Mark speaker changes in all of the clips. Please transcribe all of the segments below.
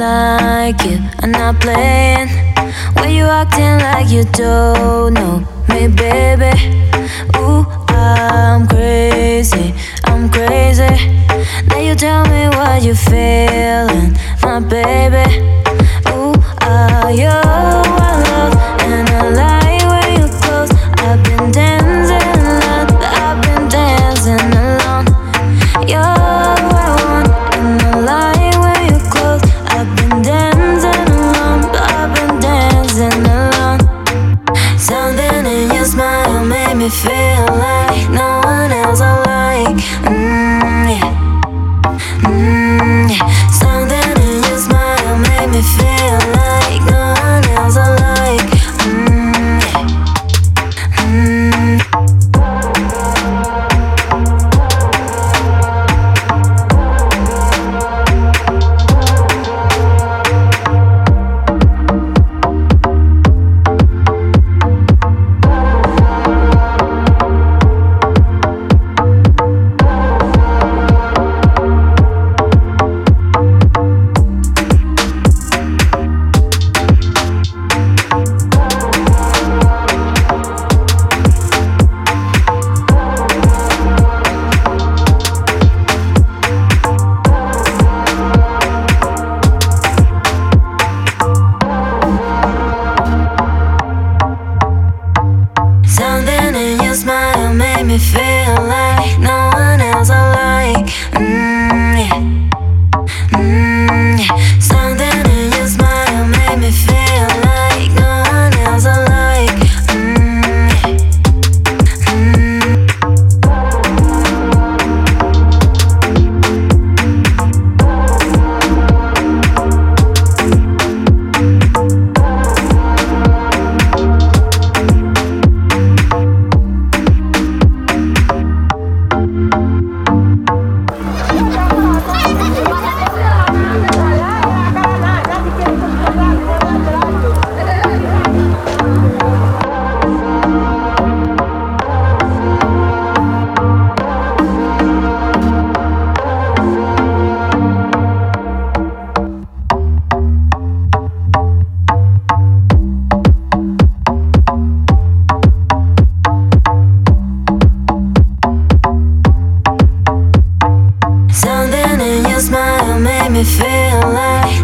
Speaker 1: like you, I'm not playing. When you acting like you don't know me, baby. me feel like no one else.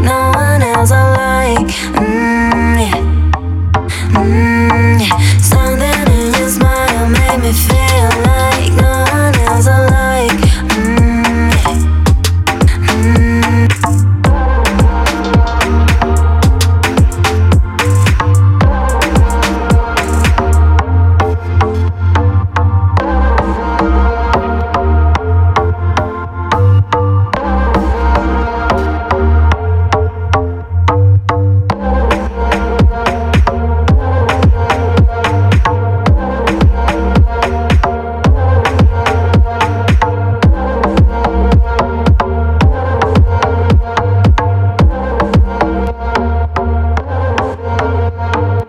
Speaker 1: No.